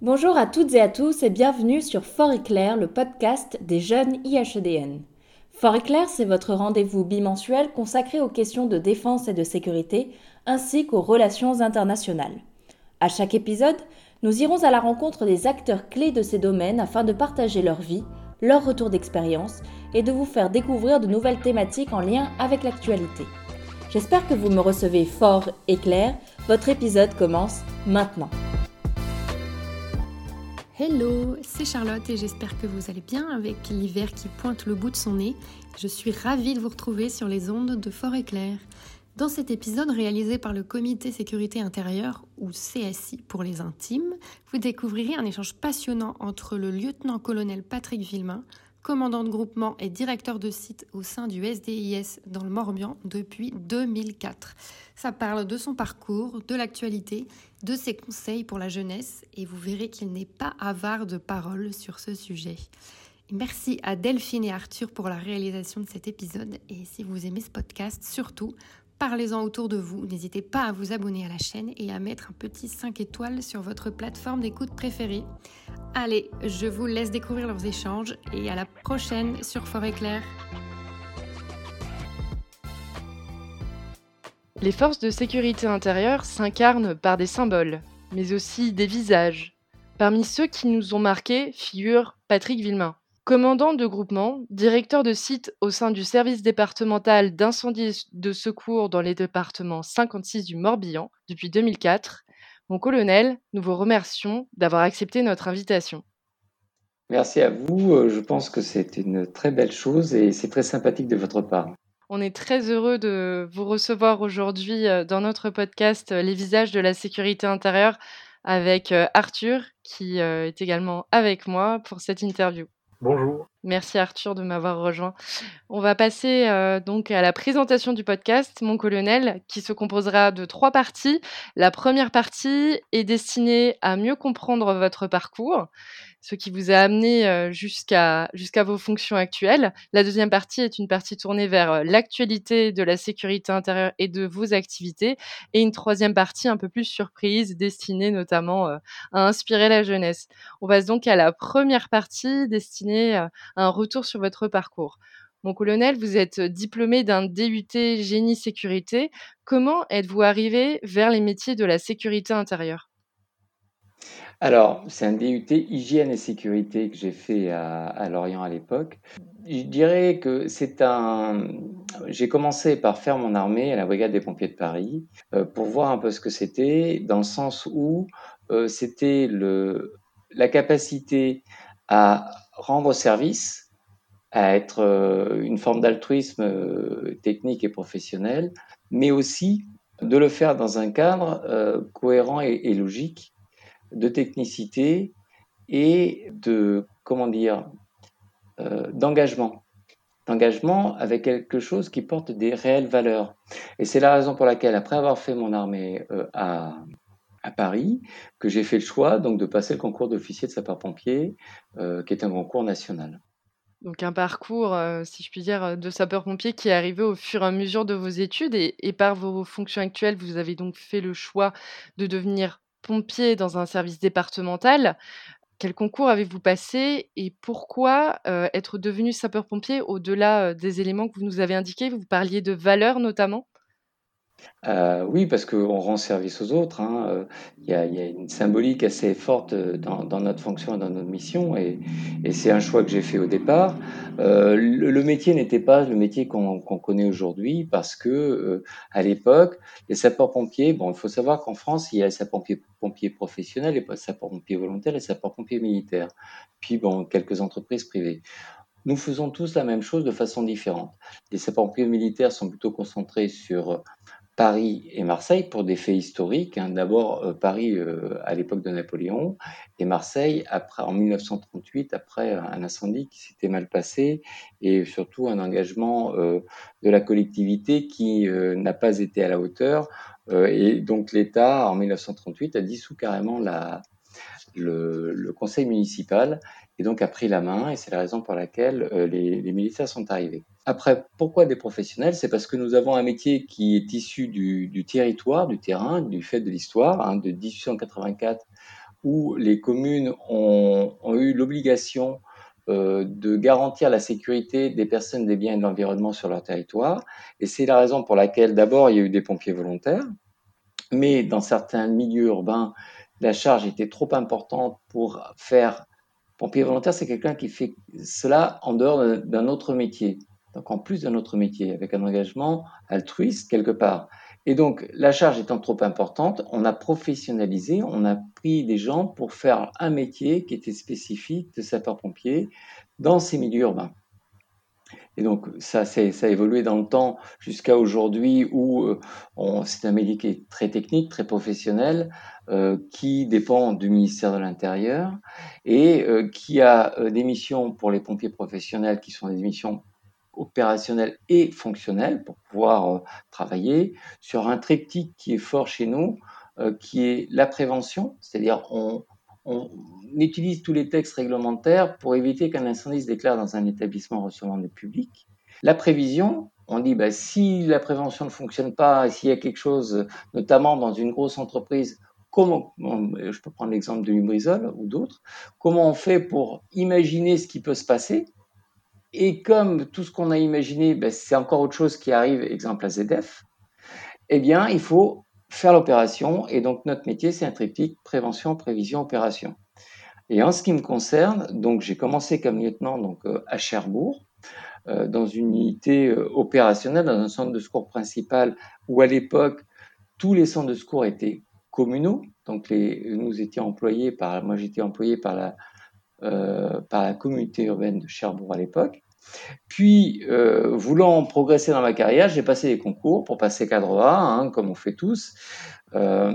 Bonjour à toutes et à tous et bienvenue sur Fort Éclair, le podcast des jeunes IHEDN. Fort Éclair, c'est votre rendez-vous bimensuel consacré aux questions de défense et de sécurité, ainsi qu'aux relations internationales. À chaque épisode, nous irons à la rencontre des acteurs clés de ces domaines afin de partager leur vie, leur retour d'expérience et de vous faire découvrir de nouvelles thématiques en lien avec l'actualité. J'espère que vous me recevez fort et clair. Votre épisode commence maintenant. Hello, c'est Charlotte et j'espère que vous allez bien avec l'hiver qui pointe le bout de son nez. Je suis ravie de vous retrouver sur les ondes de Fort Éclair. Dans cet épisode réalisé par le Comité Sécurité Intérieure, ou CSI pour les intimes, vous découvrirez un échange passionnant entre le lieutenant-colonel Patrick Villemain, commandant de groupement et directeur de site au sein du SDIS dans le Morbihan depuis 2004. Ça parle de son parcours, de l'actualité, de ses conseils pour la jeunesse et vous verrez qu'il n'est pas avare de paroles sur ce sujet. Merci à Delphine et Arthur pour la réalisation de cet épisode et si vous aimez ce podcast, surtout, parlez-en autour de vous. N'hésitez pas à vous abonner à la chaîne et à mettre un petit 5 étoiles sur votre plateforme d'écoute préférée. Allez, je vous laisse découvrir leurs échanges et à la prochaine sur Forêt Claire. Les forces de sécurité intérieure s'incarnent par des symboles, mais aussi des visages. Parmi ceux qui nous ont marqués figure Patrick Villemain. Commandant de groupement, directeur de site au sein du service départemental d'incendie de secours dans les départements 56 du Morbihan depuis 2004, mon colonel, nous vous remercions d'avoir accepté notre invitation. Merci à vous. Euh, je pense que c'est une très belle chose et c'est très sympathique de votre part. On est très heureux de vous recevoir aujourd'hui euh, dans notre podcast euh, Les visages de la sécurité intérieure avec Arthur qui est également avec moi pour cette interview. Bonjour. Merci Arthur de m'avoir rejoint. On va passer euh, donc à la présentation du podcast, mon colonel, qui se composera de trois parties. La première partie est destinée à mieux comprendre votre parcours ce qui vous a amené jusqu'à jusqu'à vos fonctions actuelles. La deuxième partie est une partie tournée vers l'actualité de la sécurité intérieure et de vos activités. Et une troisième partie un peu plus surprise, destinée notamment à inspirer la jeunesse. On passe donc à la première partie destinée à un retour sur votre parcours. Mon colonel, vous êtes diplômé d'un DUT génie sécurité. Comment êtes-vous arrivé vers les métiers de la sécurité intérieure? Alors, c'est un DUT hygiène et sécurité que j'ai fait à, Lorient à l'époque. Je dirais que c'est un. J'ai commencé par faire mon armée à la brigade des pompiers de Paris euh, pour voir un peu ce que c'était, dans le sens où euh, c'était le la capacité à rendre service, à être euh, une forme d'altruisme technique et professionnel, mais aussi de le faire dans un cadre cohérent et logique de technicité et de, comment dire, euh, d'engagement. D'engagement avec quelque chose qui porte des réelles valeurs. Et c'est la raison pour laquelle, après avoir fait mon armée euh, à, à, Paris, que j'ai fait le choix donc de passer le concours d'officier de sapeur-pompier, euh, qui est un concours national. Donc un parcours, si je puis dire, de sapeur-pompier qui est arrivé au fur et à mesure de vos études et, et par vos fonctions actuelles, vous avez donc fait le choix de devenir pompier dans un service départemental. Quel concours avez-vous passé et pourquoi être devenu sapeur-pompier au-delà des éléments que vous nous avez indiqués? Vous parliez de valeurs notamment? Euh, oui, parce qu'on rend service aux autres. Hein. Euh, il y, a, une symbolique assez forte euh, dans, notre fonction et dans notre mission, et, c'est un choix que j'ai fait au départ. le, métier n'était pas le métier qu'on connaît aujourd'hui, parce que à l'époque, les sapeurs-pompiers, bon, il faut savoir qu'en France, il y a les sapeurs-pompiers professionnels, les sapeurs-pompiers volontaires, les sapeurs-pompiers militaires, puis bon, quelques entreprises privées nous faisons tous la même chose de façon différente. Les sapeurs-pompiers militaires sont plutôt concentrés sur Paris et Marseille pour des faits historiques. Hein. D'abord euh, Paris euh, à l'époque de Napoléon et Marseille après, en 1938 après un incendie qui s'était mal passé et surtout un engagement euh, de la collectivité qui n'a pas été à la hauteur. et donc l'État en 1938 a dissous carrément la, le, conseil municipal et donc a pris la main et c'est la raison pour laquelle les, les militaires sont arrivés. Après, pourquoi des professionnels? C'est parce que nous avons un métier qui est issu du, territoire, du terrain, du fait de l'histoire, hein, de 1884 où les communes ont, eu l'obligation euh, de garantir la sécurité des personnes, des biens et de l'environnement sur leur territoire. Et c'est la raison pour laquelle, d'abord, il y a eu des pompiers volontaires, mais dans certains milieux urbains, la charge était trop importante pour faire. Pompier volontaire, c'est quelqu'un qui fait cela en dehors d'un autre métier. Donc en plus d'un autre métier, avec un engagement altruiste quelque part. Et donc, la charge étant trop importante, on a professionnalisé, on a pris des gens pour faire un métier qui était spécifique de sapeur-pompier dans ces milieux urbains. Et donc, ça, ça a évolué dans le temps jusqu'à aujourd'hui où euh, c'est un métier qui est très technique, très professionnel, euh, qui dépend du ministère de l'Intérieur et euh, qui a des missions pour les pompiers professionnels qui sont des missions opérationnel et fonctionnel pour pouvoir travailler sur un triptyque qui est fort chez nous, qui est la prévention, c'est-à-dire on, on, utilise tous les textes réglementaires pour éviter qu'un incendie se déclare dans un établissement recevant du public. La prévision, on dit bah, si la prévention ne fonctionne pas, s'il y a quelque chose, notamment dans une grosse entreprise, comment, je peux prendre l'exemple de Lubrizol ou d'autres, comment on fait pour imaginer ce qui peut se passer? Et comme tout ce qu'on a imaginé, ben, c'est encore autre chose qui arrive, exemple à ZF, eh bien, il faut faire l'opération. Et donc, notre métier, c'est un triptyque prévention, prévision, opération. Et en ce qui me concerne, donc j'ai commencé comme lieutenant donc euh, à Cherbourg, euh, dans une unité euh, opérationnelle, dans un centre de secours principal, où à l'époque tous les centres de secours étaient communaux. Donc nous étions employés par, moi j'étais employé par la par la communauté urbaine de Cherbourg à l'époque. Puis, euh, voulant progresser dans ma carrière, j'ai passé des concours pour passer cadre A, hein, comme on fait tous. Euh,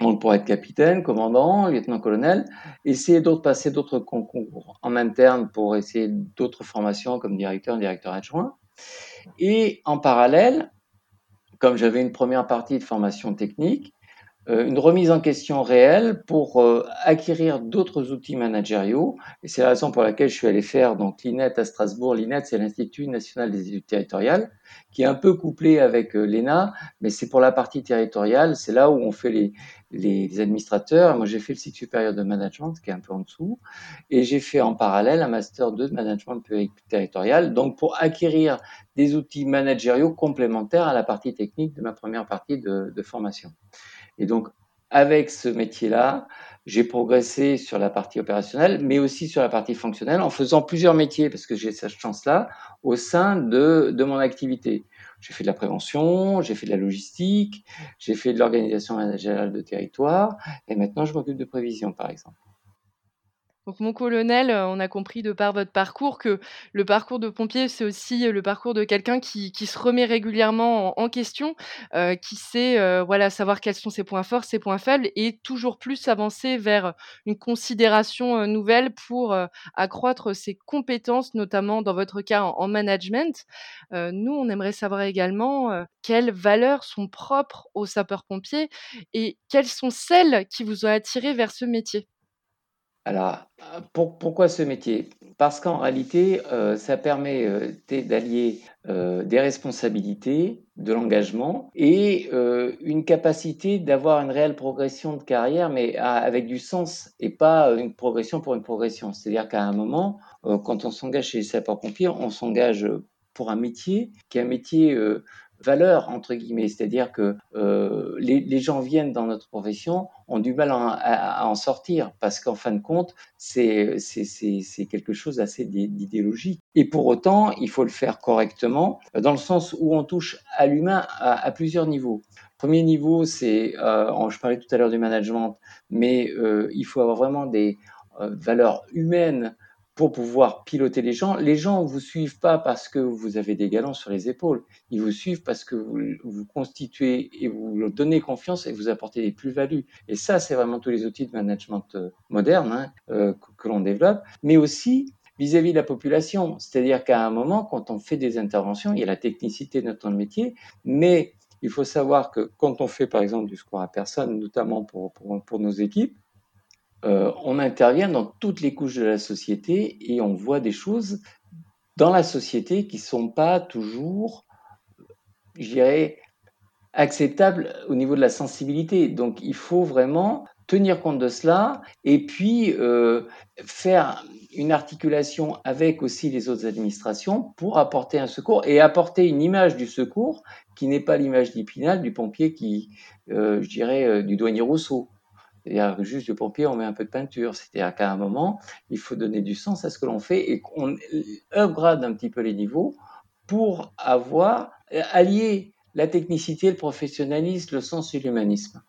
donc pour être capitaine, commandant, lieutenant-colonel, essayer d'autres passer d'autres concours en interne pour essayer d'autres formations comme directeur, directeur adjoint. Et en parallèle, comme j'avais une première partie de formation technique, une remise en question réelle pour euh, acquérir d'autres outils managériaux. Et c'est la raison pour laquelle je suis allé faire donc l'INET à Strasbourg. L'INET, c'est l'Institut national des études territoriales, qui est un peu couplé avec euh, l'ENA, mais c'est pour la partie territoriale. C'est là où on fait les, les, administrateurs. Moi, j'ai fait le cycle supérieur de management, qui est un peu en dessous. Et j'ai fait en parallèle un master 2 de management territorial, donc pour acquérir des outils managériaux complémentaires à la partie technique de ma première partie de, de formation. Et donc, avec ce métier-là, j'ai progressé sur la partie opérationnelle, mais aussi sur la partie fonctionnelle, en faisant plusieurs métiers, parce que j'ai cette chance-là, au sein de, de mon activité. J'ai fait de la prévention, j'ai fait de la logistique, j'ai fait de l'organisation managériale de territoire, et maintenant je m'occupe de prévision, par exemple. Donc mon colonel, euh, on a compris de par votre parcours que le parcours de pompier, c'est aussi le parcours de quelqu'un qui, qui se remet régulièrement en, question, euh, qui sait euh, voilà savoir quels sont ses points forts, ses points faibles, et toujours plus avancer vers une considération nouvelle pour accroître ses compétences, notamment dans votre cas en, management. nous, on aimerait savoir également quelles valeurs sont propres aux sapeurs-pompiers et quelles sont celles qui vous ont attiré vers ce métier. Alors, pourquoi ce métier? Parce qu'en réalité, euh, ça permet euh, d'allier euh, des responsabilités, de l'engagement et une capacité d'avoir une réelle progression de carrière, mais avec du sens et pas une progression pour une progression. C'est-à-dire qu'à un moment, quand on s'engage chez les sapeurs-pompiers, on s'engage pour un métier qui est un métier valeur, entre guillemets. C'est-à-dire que euh, les, gens viennent dans notre profession, ont du mal à, en sortir, parce qu'en fin de compte, c'est quelque chose d'assez d'idéologique. Et pour autant, il faut le faire correctement, dans le sens où on touche à l'humain à, plusieurs niveaux. Premier niveau, c'est, euh, je parlais tout à l'heure du management, mais euh, il faut avoir vraiment des valeurs humaines pour pouvoir piloter les gens. Les gens ne vous suivent pas parce que vous avez des galons sur les épaules. Ils vous suivent parce que vous vous constituez et vous leur donnez confiance et vous apportez des plus-values. Et ça, c'est vraiment tous les outils de management euh, moderne hein, euh, que, l'on développe, mais aussi vis-à-vis de la population. C'est-à-dire qu'à un moment, quand on fait des interventions, il y a la technicité de notre métier, mais il faut savoir que quand on fait par exemple du secours à personne, notamment pour, pour, pour nos équipes, euh, on intervient dans toutes les couches de la société et on voit des choses dans la société qui sont pas toujours, je dirais, acceptables au niveau de la sensibilité. Donc il faut vraiment tenir compte de cela et puis euh, faire une articulation avec aussi les autres administrations pour apporter un secours et apporter une image du secours qui n'est pas l'image d'Ipinal du pompier qui, euh, je dirais, euh, du douanier Rousseau. C'est-à-dire que juste le pompier, on met un peu de peinture. C'est-à-dire qu'à un moment, il faut donner du sens à ce que l'on fait et qu'on upgrade un petit peu les niveaux pour avoir allié la technicité, le professionnalisme, le sens et l'humanisme.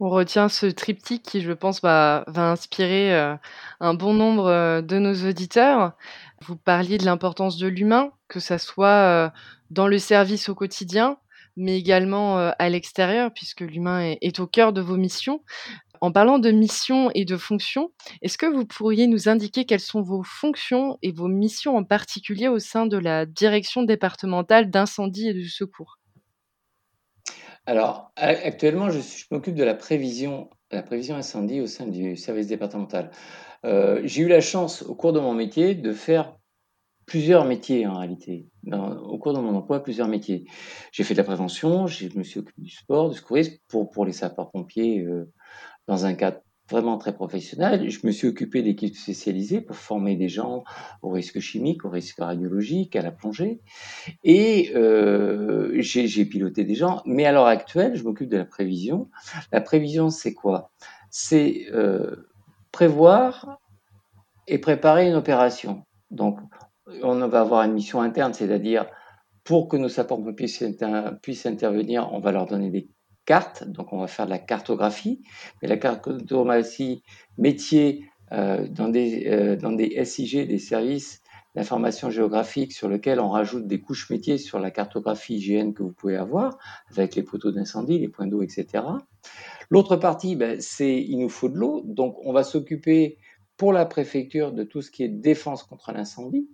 On retient ce triptyque qui, je pense, va, inspirer euh, un bon nombre euh, de nos auditeurs. Vous parliez de l'importance de l'humain, que ça soit euh, dans le service au quotidien, mais également à l'extérieur, puisque l'humain est, au cœur de vos missions. En parlant de missions et de fonctions, est-ce que vous pourriez nous indiquer quelles sont vos fonctions et vos missions en particulier au sein de la direction départementale d'incendie et de secours? Alors, actuellement, je, m'occupe de la prévision, la prévision incendie au sein du service départemental. Euh, j'ai eu la chance, au cours de mon métier, de faire plusieurs métiers en réalité. au cours de mon emploi, plusieurs métiers. J'ai fait de la prévention, je me suis occupé du sport, du secourisme pour, pour les sapeurs-pompiers euh, dans un cadre vraiment très professionnel. Je me suis occupé d'équipes spécialisées pour former des gens au risque chimique, au risque radiologique, à la plongée. Et euh, j'ai piloté des gens. Mais à l'heure actuelle, je m'occupe de la prévision. La prévision, c'est quoi? C'est euh, prévoir et préparer une opération. Donc, on va avoir une mission interne, c'est-à-dire pour que nos sapeurs-pompiers puissent intervenir, on va leur donner des carte, donc on va faire de la cartographie, mais la cartographie métier euh, dans, des, euh, dans des SIG, des services d'information géographique sur lesquels on rajoute des couches métiers sur la cartographie hygiène que vous pouvez avoir, avec les poteaux d'incendie, les points d'eau, etc. L'autre partie, ben, c'est il nous faut de l'eau, donc on va s'occuper pour la préfecture de tout ce qui est défense contre l'incendie,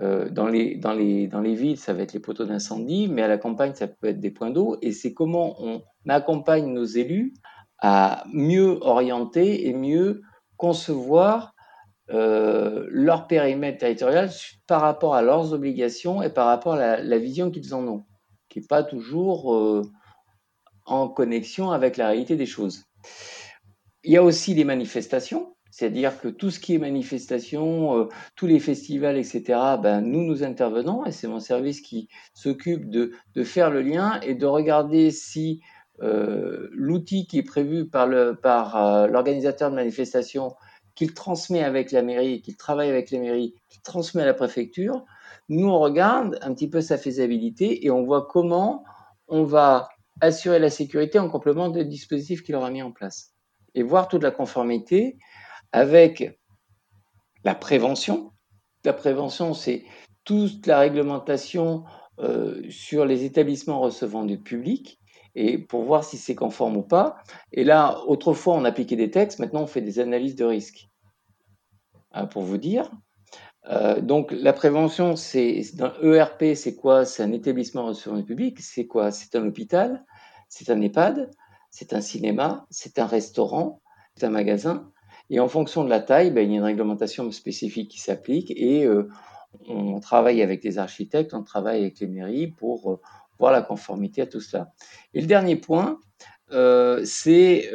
euh, dans, les, dans, les, dans les villes, ça va être les poteaux d'incendie, mais à la campagne, ça peut être des points d'eau. Et c'est comment on accompagne nos élus à mieux orienter et mieux concevoir euh, leur périmètre territorial par rapport à leurs obligations et par rapport à la, vision qu'ils en ont, qui n'est pas toujours euh, en connexion avec la réalité des choses. Il y a aussi les manifestations. C'est-à-dire que tout ce qui est manifestation, euh, tous les festivals, etc., ben, nous, nous intervenons et c'est mon service qui s'occupe de, de, faire le lien et de regarder si euh, l'outil qui est prévu par par, euh, l'organisateur de manifestation, qu'il transmet avec la mairie, qu'il travaille avec la mairie, qu'il transmet à la préfecture, nous, on regarde un petit peu sa faisabilité et on voit comment on va assurer la sécurité en complément des dispositifs qu'il aura mis en place. Et voir toute la conformité avec la prévention. La prévention, c'est toute la réglementation euh, sur les établissements recevant du public et pour voir si c'est conforme ou pas. Et là, autrefois, on appliquait des textes, maintenant, on fait des analyses de risque. Hein, pour vous dire. Euh, donc, la prévention, c'est dans ERP, c'est quoi? C'est un établissement recevant du public. C'est quoi? C'est un hôpital, c'est un EHPAD, c'est un cinéma, c'est un restaurant, c'est un magasin. Et en fonction de la taille, ben, il y a une réglementation spécifique qui s'applique et euh, on travaille avec les architectes, on travaille avec les mairies pour euh, voir la conformité à tout cela. Et le dernier point, euh, c'est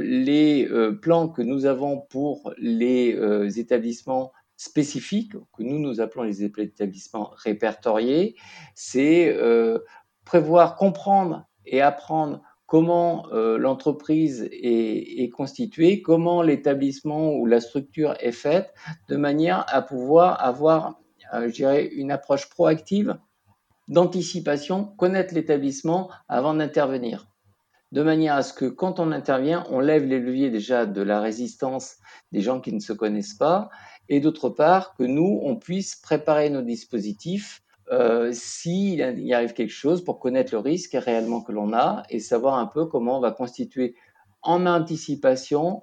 les plans que nous avons pour les établissements spécifiques, que nous nous appelons les établissements répertoriés, c'est prévoir, comprendre et apprendre comment euh, l'entreprise est, constituée, comment l'établissement ou la structure est faite, de manière à pouvoir avoir, euh, je dirais, une approche proactive d'anticipation, connaître l'établissement avant d'intervenir, de manière à ce que quand on intervient, on lève les leviers déjà de la résistance des gens qui ne se connaissent pas, et d'autre part, que nous, on puisse préparer nos dispositifs euh, s'il y arrive quelque chose pour connaître le risque réellement que l'on a et savoir un peu comment on va constituer en anticipation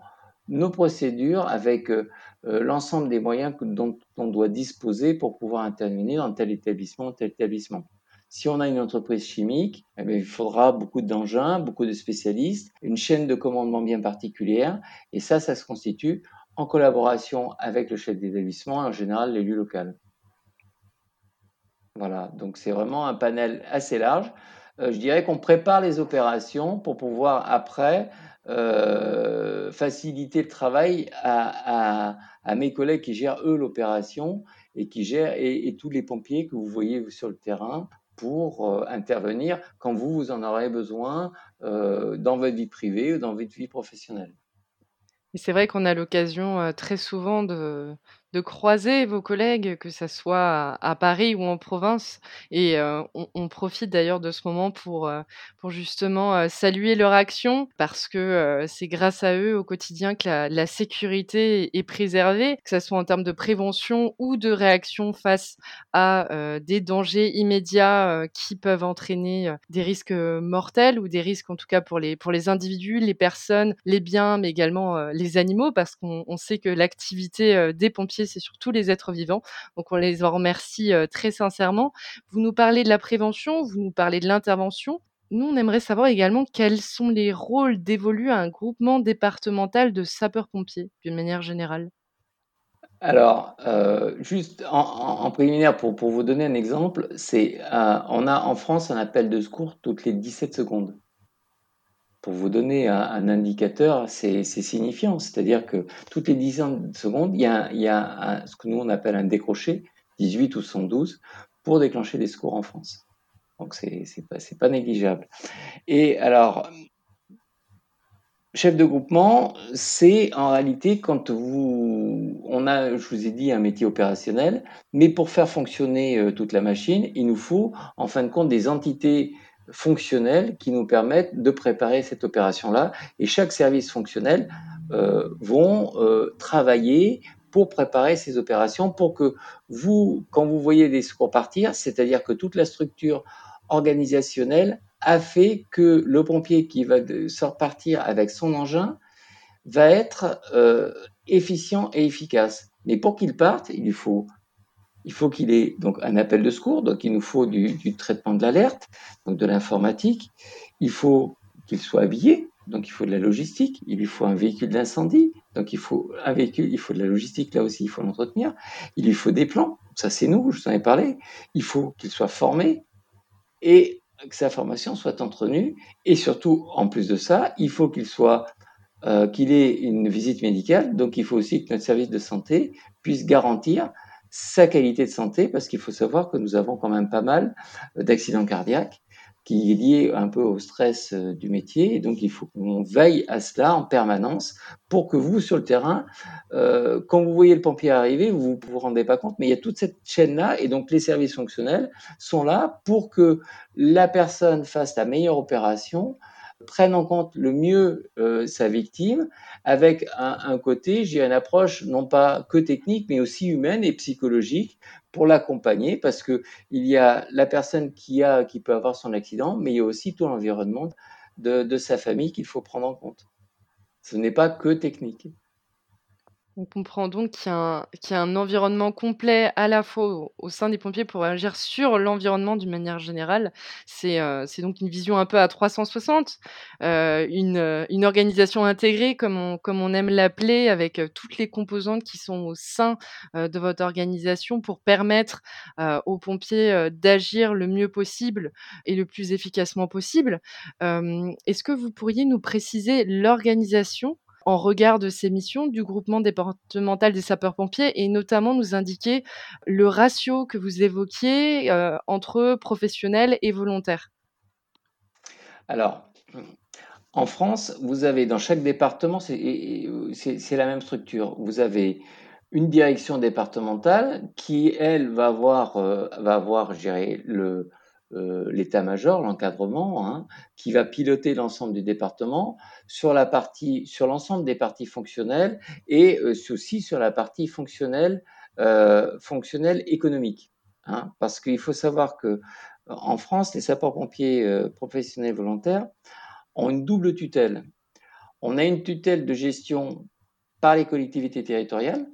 nos procédures avec euh, euh, l'ensemble des moyens dont on doit disposer pour pouvoir intervenir dans tel établissement, tel établissement. Si on a une entreprise chimique, eh il faudra beaucoup d'engins, beaucoup de spécialistes, une chaîne de commandement bien particulière, et ça, ça se constitue en collaboration avec le chef d'établissement et en général l'élu local. Voilà, donc c'est vraiment un panel assez large. Euh, je dirais qu'on prépare les opérations pour pouvoir après faciliter le travail à, mes collègues qui gèrent eux l'opération et qui gèrent et, tous les pompiers que vous voyez sur le terrain pour intervenir quand vous, vous en aurez besoin dans votre vie privée ou dans votre vie professionnelle. C'est vrai qu'on a l'occasion très souvent de, de croiser vos collègues, que ça soit à Paris ou en province. Et on profite d'ailleurs de ce moment pour, pour justement, saluer leur action parce que, c'est grâce à eux au quotidien que la sécurité est préservée, que ça soit en termes de prévention ou de réaction face à, des dangers immédiats, qui peuvent entraîner, des risques, mortels ou des risques en tout cas pour les individus, les personnes, les biens, mais également, les animaux parce qu'on sait que l'activité, des pompiers c'est surtout les êtres vivants. Donc on les en remercie très sincèrement. Vous nous parlez de la prévention, vous nous parlez de l'intervention. Nous, on aimerait savoir également quels sont les rôles dévolus à un groupement départemental de sapeurs-pompiers, d'une manière générale. Alors, juste en, préliminaire, pour, vous donner un exemple, c'est on a en France un appel de secours toutes les 17 secondes. Pour vous donner un, indicateur, c'est signifiant. C'est-à-dire que toutes les 10 secondes, il y a, ce que nous on appelle un décroché, 18 ou 112, pour déclencher des secours en France. Donc c'est pas, pas négligeable. Et alors, chef de groupement, c'est en réalité quand vous, on a, je vous ai dit, un métier opérationnel, mais pour faire fonctionner euh, toute la machine, il nous faut, en fin de compte, des entités fonctionnels qui nous permettent de préparer cette opération-là. Et chaque service fonctionnel euh, vont euh, travailler pour préparer ces opérations, pour que vous, quand vous voyez des secours partir, c'est-à-dire que toute la structure organisationnelle a fait que le pompier qui va sortir avec son engin va être euh, efficient et efficace. Mais pour qu'il parte, il lui faut il faut qu'il ait donc un appel de secours, donc il nous faut du, traitement de l'alerte, donc de l'informatique. Il faut qu'il soit habillé, donc il faut de la logistique. Il lui faut un véhicule d'incendie, donc il faut un véhicule, il faut de la logistique là aussi, il faut l'entretenir. Il lui faut des plans, ça c'est nous, je vous en ai parlé. Il faut qu'il soit formé et que sa formation soit entretenue. Et surtout, en plus de ça, il faut qu'il euh, qu'il ait une visite médicale, donc il faut aussi que notre service de santé puisse garantir sa qualité de santé, parce qu'il faut savoir que nous avons quand même pas mal euh, d'accidents cardiaques qui est lié un peu au stress euh, du métier. Et donc, il faut qu'on veille à cela en permanence pour que vous, sur le terrain, euh, quand vous voyez le pompier arriver, vous ne vous rendez pas compte, mais il y a toute cette chaîne-là. Et donc, les services fonctionnels sont là pour que la personne fasse la meilleure opération prennent en compte le mieux euh, sa victime avec un, côté, j'ai une approche non pas que technique, mais aussi humaine et psychologique pour l'accompagner parce que il y a la personne qui a, qui peut avoir son accident, mais il y a aussi tout l'environnement de sa famille qu'il faut prendre en compte. Ce n'est pas que technique. On comprend donc qu'il y, a un, environnement complet à la fois au, sein des pompiers pour agir sur l'environnement d'une manière générale. C'est euh, donc une vision un peu à 360, euh, une, organisation intégrée comme on, comme on aime l'appeler, avec euh, toutes les composantes qui sont au sein de votre organisation pour permettre aux pompiers d'agir le mieux possible et le plus efficacement possible. Est-ce que vous pourriez nous préciser l'organisation en regard de ces missions du groupement départemental des sapeurs-pompiers et notamment nous indiquer le ratio que vous évoquiez euh, entre professionnels et volontaires Alors, en France, vous avez dans chaque département, c'est la même structure. Vous avez une direction départementale qui, elle, va avoir, euh, va avoir je le, euh, l'état-major, l'encadrement, hein, qui va piloter l'ensemble du département sur la partie, sur l'ensemble des parties fonctionnelles et euh, aussi sur la partie fonctionnelle, euh, économique. Hein, parce qu'il faut savoir que en France, les sapeurs-pompiers professionnels volontaires ont une double tutelle. On a une tutelle de gestion par les collectivités territoriales.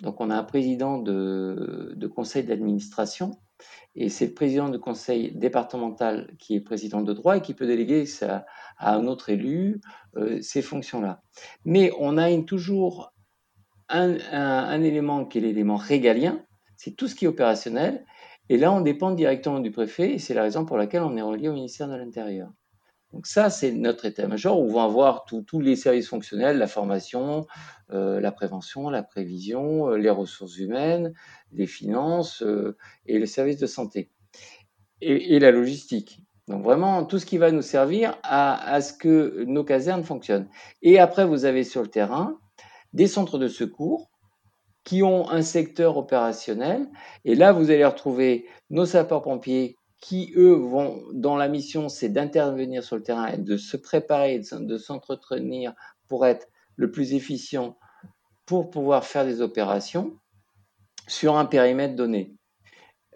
Donc, on a un président de, de conseil d'administration et c'est le président du conseil départemental qui est président de droit et qui peut déléguer à un autre élu euh, ces fonctions-là. Mais on a toujours un, élément qui est l'élément régalien, c'est tout ce qui est opérationnel. Et là, on dépend directement du préfet et c'est la raison pour laquelle on est relié au ministère de l'Intérieur. Donc ça, c'est notre état-major où vont avoir tous les services fonctionnels, la formation, euh, la prévention, la prévision, euh, les ressources humaines, les finances euh, et les services de santé et, la logistique. Donc vraiment tout ce qui va nous servir à, à, ce que nos casernes fonctionnent. Et après, vous avez sur le terrain des centres de secours qui ont un secteur opérationnel. Et là, vous allez retrouver nos sapeurs-pompiers qui, eux, vont, dans la mission, c'est d'intervenir sur le terrain et de se préparer, de s'entretenir pour être le plus efficient pour pouvoir faire des opérations sur un périmètre donné.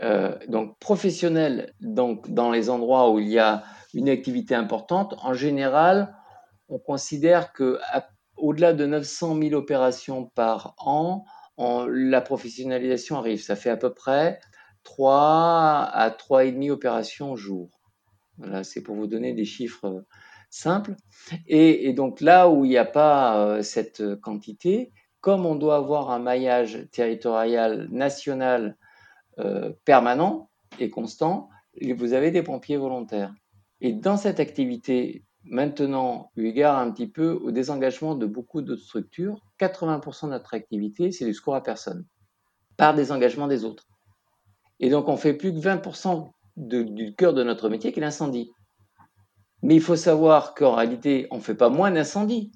Euh, donc professionnel, donc dans les endroits où il y a une activité importante, en général, on considère que au-delà de 900 000 opérations par an, la professionnalisation arrive. Ça fait à peu près 3 à 3,5 opérations au jour. Voilà, c'est pour vous donner des chiffres euh, simples. Et, donc là où il n'y a pas euh, cette quantité, comme on doit avoir un maillage territorial national euh, permanent et constant, vous avez des pompiers volontaires. Et dans cette activité, maintenant, eu égard un petit peu au désengagement de beaucoup d'autres structures, 80% de notre activité, c'est du secours à personne, par désengagement des autres. Et donc, on fait plus que 20% du cœur de notre métier qui est l'incendie. Mais il faut savoir qu'en réalité, on ne fait pas moins d'incendies.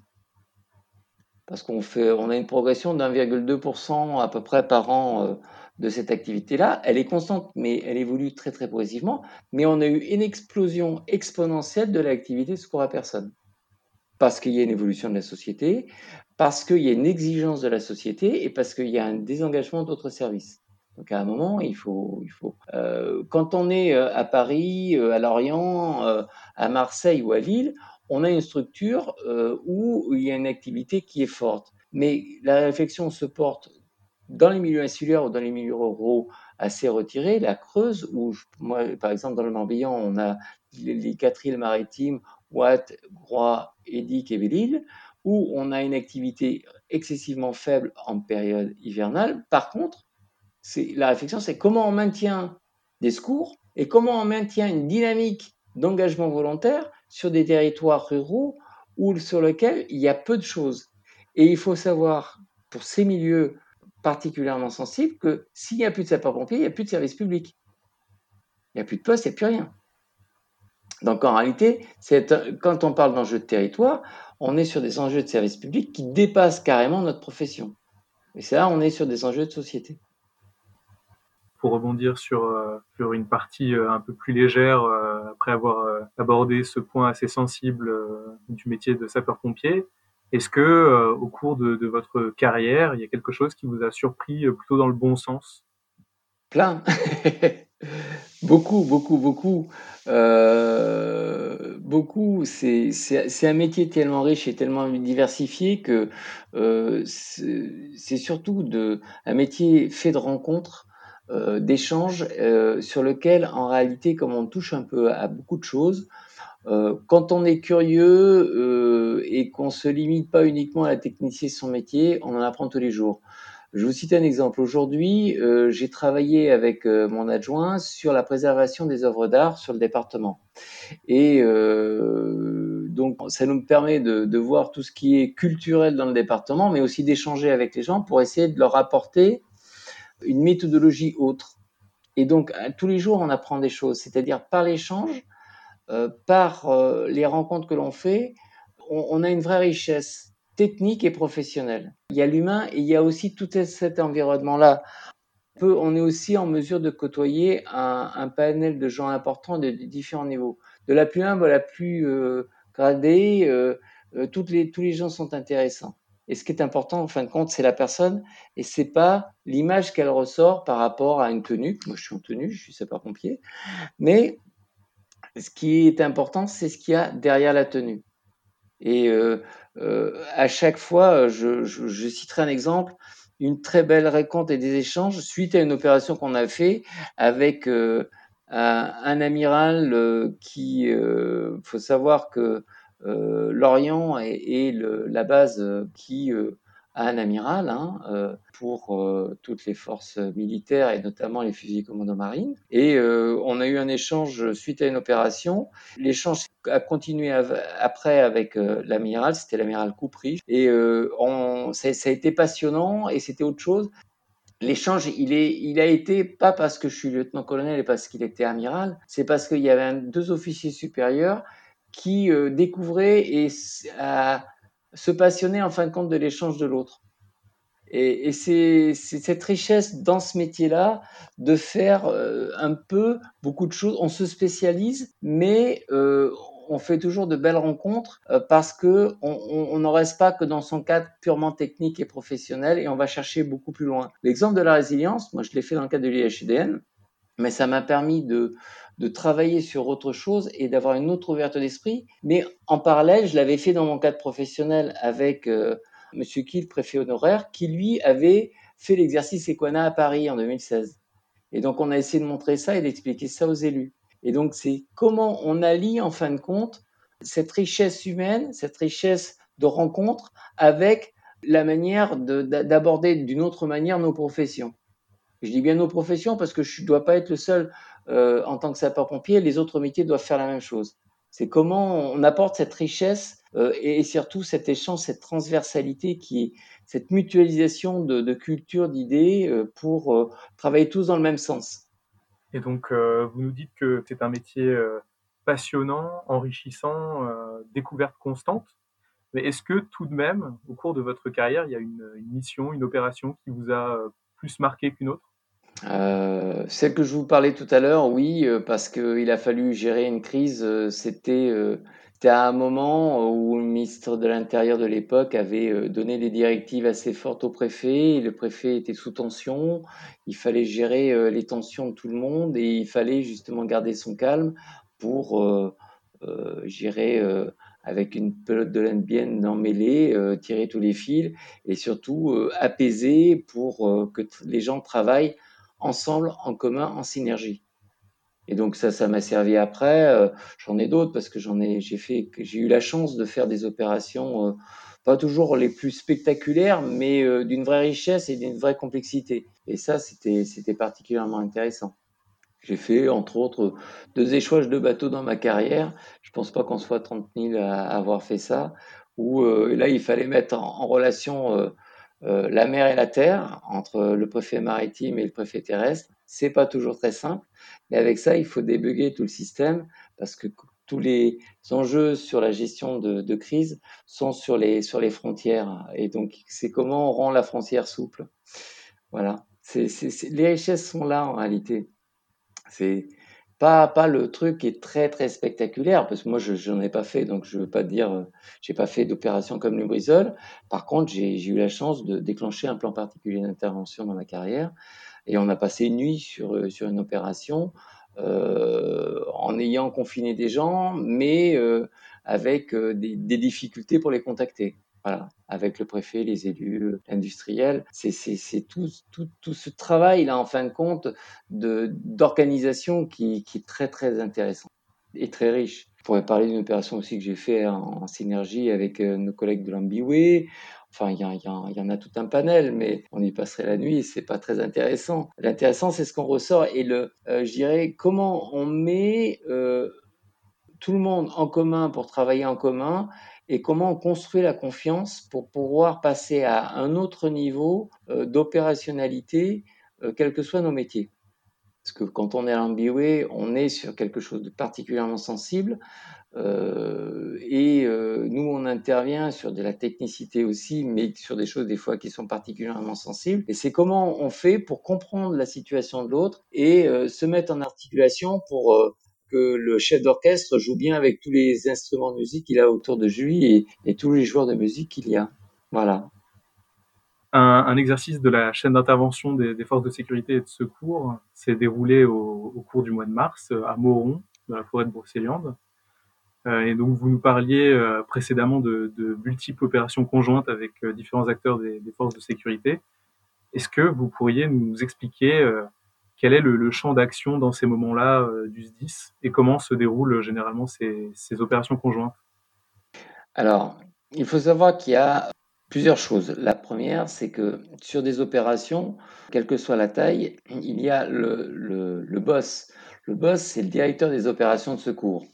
Parce qu'on on a une progression d'1,2% à peu près par an euh, de cette activité-là. Elle est constante, mais elle évolue très très progressivement. Mais on a eu une explosion exponentielle de l'activité de secours à personne. Parce qu'il y a une évolution de la société, parce qu'il y a une exigence de la société et parce qu'il y a un désengagement d'autres services. Donc à un moment, il faut, il faut. Euh, quand on est euh, à Paris, euh, à Lorient, à Marseille ou à Lille, on a une structure où il y a une activité qui est forte. Mais la réflexion se porte dans les milieux insulaires ou dans les milieux ruraux assez retirés, la Creuse, où par exemple, dans le Morbihan, on a les, quatre îles maritimes, Ouate, Groix, Édic et Belle-Île, où on a une activité excessivement faible en période hivernale. Par contre, la réflexion, c'est comment on maintient des secours et comment on maintient une dynamique d'engagement volontaire sur des territoires ruraux où, sur lesquels il y a peu de choses. Et il faut savoir, pour ces milieux particulièrement sensibles, que s'il n'y a plus de sapeurs-pompiers, il n'y a plus de service public. Il n'y a plus de poste, il n'y a plus rien. Donc en réalité, quand on parle d'enjeux de territoire, on est sur des enjeux de service public qui dépassent carrément notre profession. Et là, on est sur des enjeux de société pour rebondir sur, euh, sur une partie euh, un peu plus légère, euh, après avoir abordé ce point assez sensible du métier de sapeur-pompier, est-ce que au cours de, votre carrière, il y a quelque chose qui vous a surpris plutôt dans le bon sens? Plein Beaucoup, beaucoup, beaucoup. Beaucoup. C'est un métier tellement riche et tellement diversifié que c'est surtout de, un métier fait de rencontres euh, d'échanges euh, sur lequel, en réalité, comme on touche un peu à beaucoup de choses, euh, quand on est curieux et qu'on se limite pas uniquement à la technicité de son métier, on en apprend tous les jours. Je vous cite un exemple. Aujourd'hui, j'ai travaillé avec mon adjoint sur la préservation des œuvres d'art sur le département. Et donc, ça nous permet de, de, voir tout ce qui est culturel dans le département, mais aussi d'échanger avec les gens pour essayer de leur apporter une méthodologie autre. Et donc, tous les jours, on apprend des choses, c'est-à-dire par l'échange, euh, par euh, les rencontres que l'on fait, on, a une vraie richesse technique et professionnelle. Il y a l'humain et il y a aussi tout cet environnement-là. On est aussi en mesure de côtoyer un, panel de gens importants de, différents niveaux. De la plus humble à la plus euh, gradée, les, tous les gens sont intéressants. Et ce qui est important, en fin de compte, c'est la personne et c'est pas l'image qu'elle ressort par rapport à une tenue. Moi, je suis en tenue, je suis sapeur-pompier. Mais ce qui est important, c'est ce qu'il y a derrière la tenue. Et euh, euh, à chaque fois, je, citerai un exemple, une très belle récolte et des échanges suite à une opération qu'on a fait avec euh, un, amiral qui, faut savoir que Lorient est, la base euh, qui euh, à un amiral hein, euh, pour euh, toutes les forces militaires et notamment les fusils commando marines. Et euh, on a eu un échange suite à une opération. L'échange a continué après avec l'amiral, c'était l'amiral Coupry. Et ça, a été passionnant et c'était autre chose. L'échange, il a été pas parce que je suis lieutenant-colonel et parce qu'il était amiral, c'est parce qu'il y avait deux officiers supérieurs qui découvraient et se passionner en fin de compte de l'échange de l'autre. Et, c'est cette richesse dans ce métier-là de faire euh, un peu beaucoup de choses. On se spécialise, mais euh, on fait toujours de belles rencontres euh, parce que on n'en reste pas que dans son cadre purement technique et professionnel et on va chercher beaucoup plus loin. L'exemple de la résilience, moi je l'ai fait dans le cadre de l'IHDN, mais ça m'a permis de, de travailler sur autre chose et d'avoir une autre ouverture d'esprit. Mais en parallèle, je l'avais fait dans mon cadre professionnel avec euh, Monsieur Kiel, préfet honoraire, qui lui avait fait l'exercice Equana à Paris en 2016. Et donc on a essayé de montrer ça et d'expliquer ça aux élus. Et donc c'est comment on allie en fin de compte cette richesse humaine, cette richesse de rencontres avec la manière d'aborder d'une autre manière nos professions. Je dis bien nos professions parce que je ne dois pas être le seul euh, en tant que sapeur-pompier, les autres métiers doivent faire la même chose. C'est comment on apporte cette richesse euh, et, surtout cet échange, cette transversalité qui est cette mutualisation de, de culture, d'idées euh, pour travailler tous dans le même sens. Et donc, vous nous dites que c'est un métier passionnant, enrichissant, découverte constante. Mais est-ce que tout de même, au cours de votre carrière, il y a une, une mission, une opération qui vous a plus marqué qu'une autre? Euh, celle que je vous parlais tout à l'heure, oui, euh, parce qu'il a fallu gérer une crise. Euh, c'était à un moment où le ministre de l'Intérieur de l'époque avait donné des directives assez fortes au préfet. Et le préfet était sous tension. Il fallait gérer les tensions de tout le monde et il fallait justement garder son calme pour gérer avec une pelote de bien emmêlée, tirer tous les fils et surtout apaiser pour que les gens travaillent ensemble, en commun, en synergie. Et donc ça, ça m'a servi après. Euh, j'en ai d'autres parce que j'en ai, j'ai eu la chance de faire des opérations euh, pas toujours les plus spectaculaires, mais euh, d'une vraie richesse et d'une vraie complexité. Et ça, c'était, c'était particulièrement intéressant. J'ai fait, entre autres, deux échouages de bateaux dans ma carrière. Je pense pas qu'on soit 30 000 à avoir fait ça. Où là, il fallait mettre en relation euh, la mer et la terre, entre le préfet maritime et le préfet terrestre. C'est pas toujours très simple, mais avec ça, il faut débugger tout le système parce que tous les enjeux sur la gestion de, crise sont sur les, sur les frontières. Et donc, c'est comment on rend la frontière souple. Voilà. les richesses sont là en réalité. C'est pas, pas le truc qui est très très spectaculaire, parce que moi je n'en ai pas fait, donc je veux pas dire, euh, j'ai pas fait d'opération comme le brisol. Par contre, j'ai eu la chance de déclencher un plan particulier d'intervention dans ma carrière, et on a passé une nuit sur, euh, sur une opération euh, en ayant confiné des gens, mais euh, avec euh, des, des difficultés pour les contacter. Avec le préfet, les élus, l'industriel. C'est tout, ce travail-là, en fin de compte, d'organisation qui, est très, très intéressant et très riche. Je pourrais parler d'une opération aussi que j'ai fait en, synergie avec euh, nos collègues de l'Ambiway. Enfin, il y, en a tout un panel, mais on y passerait la nuit, c'est pas très intéressant. L'intéressant, c'est ce qu'on ressort et le, euh, je dirais, comment on met euh, tout le monde en commun pour travailler en commun et comment on construit la confiance pour pouvoir passer à un autre niveau euh, d'opérationnalité, euh, quels que soient nos métiers. Parce que quand on est à l'ambigué, on est sur quelque chose de particulièrement sensible. Euh, et nous, on intervient sur de la technicité aussi, mais sur des choses des fois qui sont particulièrement sensibles. Et c'est comment on fait pour comprendre la situation de l'autre et se mettre en articulation pour que le chef d'orchestre joue bien avec tous les instruments de musique qu'il a autour de lui et, tous les joueurs de musique qu'il y a. Voilà. Un, exercice de la chaîne d'intervention des, forces de sécurité et de secours s'est déroulé au, cours du mois de mars à Moron, dans la forêt de Brocéliande. Euh, et donc vous nous parliez euh, précédemment de, multiples opérations conjointes avec euh, différents acteurs des, forces de sécurité. Est-ce que vous pourriez nous expliquer quel est le, champ d'action dans ces moments-là euh, du SDIS et comment se déroulent euh, généralement ces, opérations conjointes? Alors, il faut savoir qu'il y a Plusieurs choses. La première, c'est que sur des opérations, quelle que soit la taille, il y a le, boss. Le boss, c'est le directeur des opérations de secours.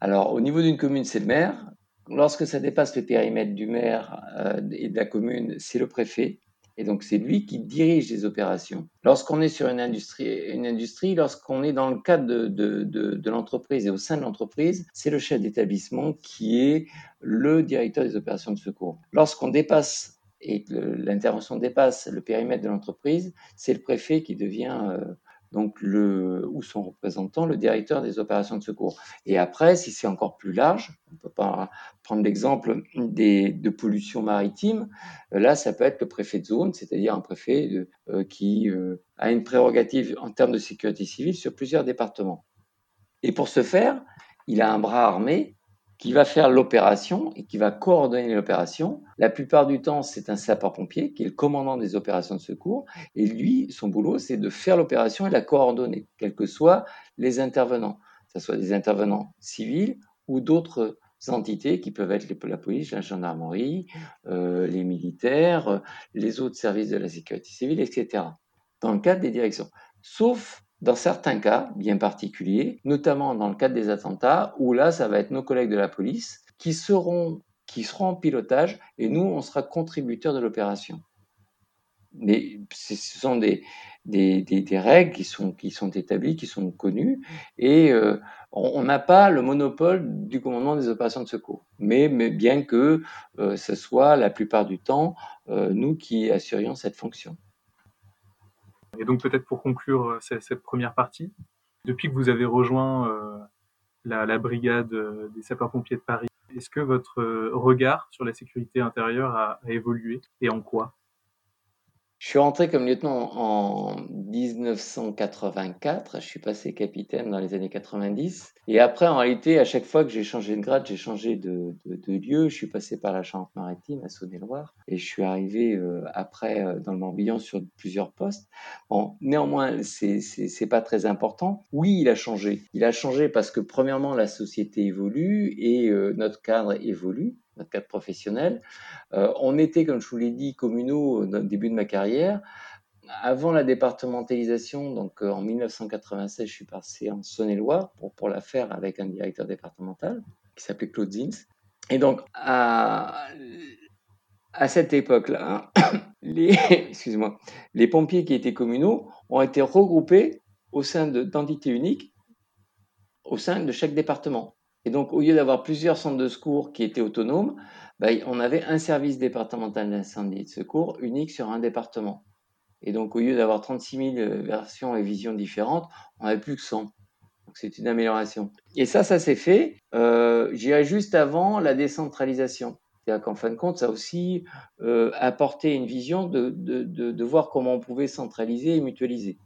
Alors, au niveau d'une commune, c'est le maire. Lorsque ça dépasse le périmètre du maire euh, et de la commune, c'est le préfet. Et donc, c'est lui qui dirige les opérations. Lorsqu'on est sur une industrie, lorsqu'on est dans le cadre de, de, de, de l'entreprise et au sein de l'entreprise, c'est le chef d'établissement qui est le directeur des opérations de secours. Lorsqu'on dépasse et que l'intervention dépasse le périmètre de l'entreprise, c'est le préfet qui devient euh, donc le, ou son représentant, le directeur des opérations de secours. Et après, si c'est encore plus large, on peut pas prendre l'exemple de pollution maritime, euh, là, ça peut être le préfet de zone, c'est-à-dire un préfet euh, qui euh, a une prérogative en termes de sécurité civile sur plusieurs départements. Et pour ce faire, il a un bras armé qui va faire l'opération et qui va coordonner l'opération. La plupart du temps, c'est un sapeur-pompier qui est le commandant des opérations de secours. Et lui, son boulot, c'est de faire l'opération et la coordonner, quels que soient les intervenants, que ce soit des intervenants civils ou d'autres entités qui peuvent être la police, la gendarmerie, euh, les militaires, les autres services de la sécurité civile, etc. Dans le cadre des directions. Sauf dans certains cas bien particuliers, notamment dans le cadre des attentats, où là, ça va être nos collègues de la police qui seront, qui seront en pilotage et nous, on sera contributeurs de l'opération. Mais ce sont des, des, des, règles qui sont, qui sont établies, qui sont connues, et euh, on n'a pas le monopole du commandement des opérations de secours. Mais, bien que euh, ce soit la plupart du temps euh, nous qui assurions cette fonction. Et donc peut-être pour conclure euh, cette, première partie, depuis que vous avez rejoint euh, la, brigade euh, des sapeurs-pompiers de Paris, est-ce que votre regard sur la sécurité intérieure a évolué et en quoi? Je suis rentré comme lieutenant en 1984. Je suis passé capitaine dans les années 90. Et après, en réalité, à chaque fois que j'ai changé de grade, j'ai changé de, lieu. Je suis passé par la Charente-Maritime à Saône-et-Loire. Et je suis arrivé euh, après euh, dans le Morbihan sur plusieurs postes. Bon, néanmoins, c'est, pas très important. Oui, il a changé. Il a changé parce que, premièrement, la société évolue et euh, notre cadre évolue notre cadre professionnel. Euh, on était, comme je vous l'ai dit, communaux au début de ma carrière. Avant la départementalisation, donc euh, en 1996, je suis passé en Saône-et-Loire pour, pour la faire avec un directeur départemental qui s'appelait Claude Zins. Et donc, à, à cette époque-là, les, les pompiers qui étaient communaux ont été regroupés au sein d'entités uniques au sein de chaque département. Et donc, au lieu d'avoir plusieurs centres de secours qui étaient autonomes, bah, on avait un service départemental d'incendie et de secours unique sur un département. Et donc, au lieu d'avoir 36 000 euh, versions et visions différentes, on n'avait plus que 100. Donc, c'est une amélioration. Et ça, ça s'est fait, euh, juste avant la décentralisation. C'est-à-dire qu'en fin de compte, ça a aussi euh, apporté une vision de, de, de, voir comment on pouvait centraliser et mutualiser.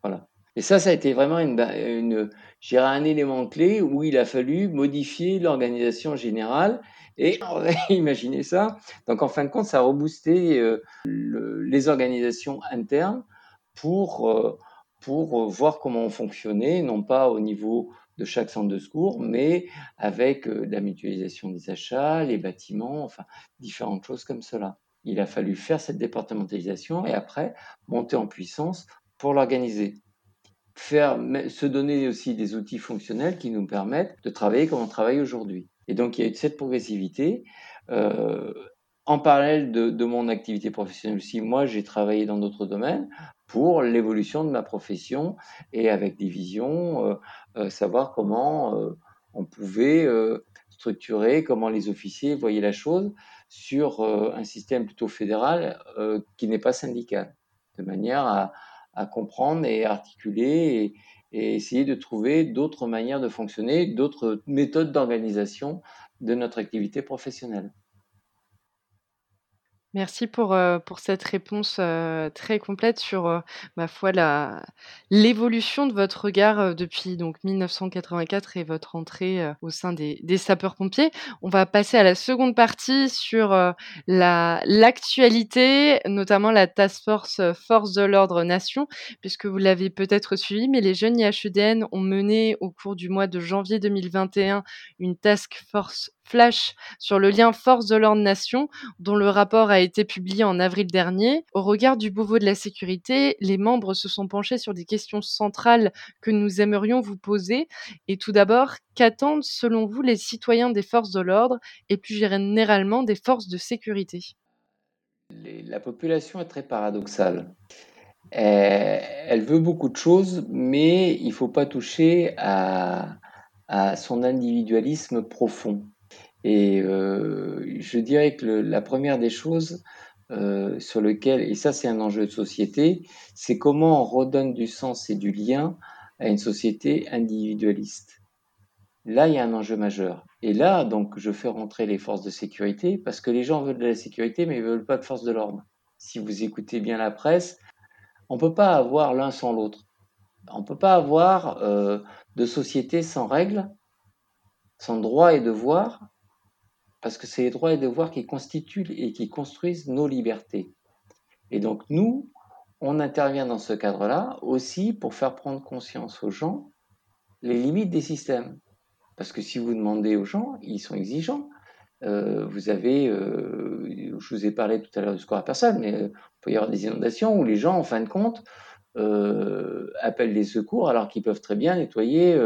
Voilà. Et ça, ça a été vraiment une, une un élément clé où il a fallu modifier l'organisation générale. Et imaginez ça. Donc, en fin de compte, ça a reboosté euh, les organisations internes pour, euh, pour voir comment on fonctionnait, non pas au niveau de chaque centre de secours, mais avec euh, la mutualisation des achats, les bâtiments, enfin, différentes choses comme cela. Il a fallu faire cette départementalisation et après monter en puissance pour l'organiser faire, se donner aussi des outils fonctionnels qui nous permettent de travailler comme on travaille aujourd'hui. Et donc, il y a eu cette progressivité. Euh, en parallèle de, mon activité professionnelle aussi, moi, j'ai travaillé dans d'autres domaines pour l'évolution de ma profession et avec des visions, euh, euh, savoir comment on pouvait structurer, comment les officiers voyaient la chose sur un système plutôt fédéral qui n'est pas syndical, de manière à, à comprendre et articuler et, essayer de trouver d'autres manières de fonctionner, d'autres méthodes d'organisation de notre activité professionnelle. Merci pour, pour cette réponse, très complète sur, ma foi, l'évolution de votre regard, depuis donc 1984 et votre entrée, au sein des des sapeurs-pompiers. On va passer à la seconde partie sur, la l'actualité, notamment la task force, force de l'ordre nation, puisque vous l'avez peut-être suivi, mais les jeunes IHEDN ont mené au cours du mois de janvier 2021 une task force flash sur le lien force de l'ordre nation, dont le rapport a été publié en avril dernier. Au regard du Beauvau de la sécurité, les membres se sont penchés sur des questions centrales que nous aimerions vous poser. Et tout d'abord, qu'attendent selon vous les citoyens des forces de l'ordre et plus généralement des forces de sécurité? La population est très paradoxale. Elle veut beaucoup de choses, mais il ne faut pas toucher à son individualisme profond. Et euh, je dirais que la première des choses euh, sur lequel, et ça c'est un enjeu de société, c'est comment on redonne du sens et du lien à une société individualiste. Là, il y a un enjeu majeur. Et là, donc, je fais rentrer les forces de sécurité parce que les gens veulent de la sécurité, mais ils veulent pas de force de l'ordre. Si vous écoutez bien la presse, on peut pas avoir l'un sans l'autre. On peut pas avoir euh, de société sans règles, sans droits et devoirs, parce que c'est les droits et devoirs qui constituent et qui construisent nos libertés. Et donc nous, on intervient dans ce cadre-là aussi pour faire prendre conscience aux gens les limites des systèmes. Parce que si vous demandez aux gens, ils sont exigeants. Euh, vous avez, euh, je vous ai parlé tout à l'heure du score à personne, mais euh, il peut y avoir des inondations où les gens, en fin de compte, appellent les secours alors qu'ils peuvent très bien nettoyer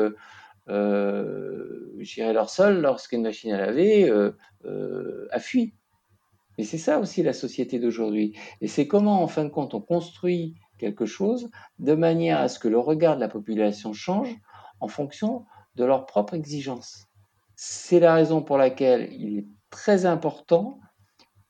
euh, j'irai leur sol lorsqu'une machine à laver euh, euh, a fui. Mais c'est ça aussi la société d'aujourd'hui. Et c'est comment, en fin de compte, on construit quelque chose de manière à ce que le regard de la population change en fonction de leurs propres exigences. C'est la raison pour laquelle il est très important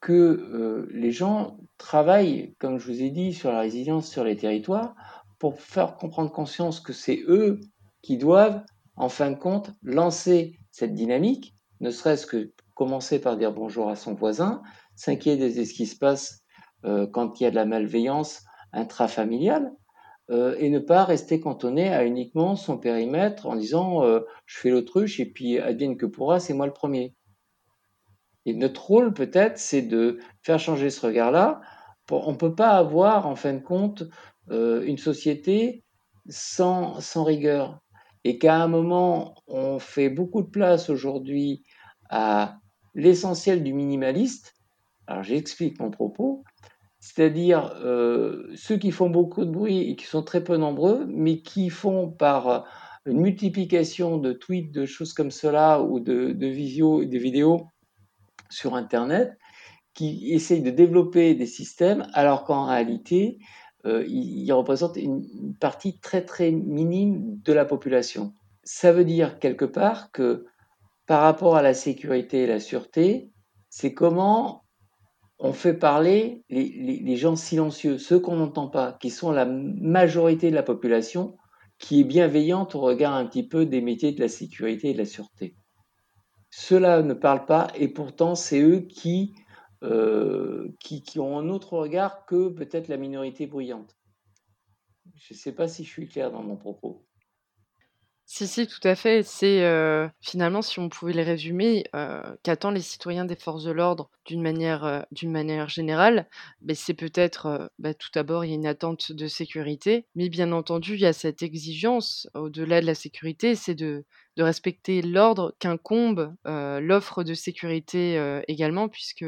que euh, les gens travaillent, comme je vous ai dit, sur la résilience sur les territoires pour faire comprendre conscience que c'est eux qui doivent en fin de compte, lancer cette dynamique, ne serait-ce que commencer par dire bonjour à son voisin, s'inquiéter de ce qui se passe euh, quand il y a de la malveillance intrafamiliale, euh, et ne pas rester cantonné à uniquement son périmètre en disant euh, je fais l'autruche et puis advienne que pourra, c'est moi le premier. Et notre rôle peut-être, c'est de faire changer ce regard-là. On ne peut pas avoir en fin de compte une société sans rigueur, et qu'à un moment, on fait beaucoup de place aujourd'hui à l'essentiel du minimaliste. Alors j'explique mon propos, c'est-à-dire euh, ceux qui font beaucoup de bruit et qui sont très peu nombreux, mais qui font par une multiplication de tweets, de choses comme cela, ou de, de, visio, de vidéos sur Internet, qui essayent de développer des systèmes, alors qu'en réalité, euh, il, représente une partie très très minime de la population. Ça veut dire quelque part que par rapport à la sécurité et la sûreté, c'est comment on fait parler les, les, les gens silencieux, ceux qu'on n'entend pas, qui sont la majorité de la population, qui est bienveillante au regard un petit peu des métiers de la sécurité et de la sûreté. Ceux-là ne parlent pas et pourtant c'est eux qui euh, qui, ont un autre regard que peut-être la minorité bruyante. Je ne sais pas si je suis clair dans mon propos. Si, si, tout à fait. C'est euh, finalement, si on pouvait les résumer, euh, qu'attendent les citoyens des forces de l'ordre d'une manière, manière générale, ben, c'est peut-être, ben, tout d'abord, il y a une attente de sécurité, mais bien entendu, il y a cette exigence, au-delà de la sécurité, c'est de, de respecter l'ordre qu'incombe l'offre de sécurité également, puisque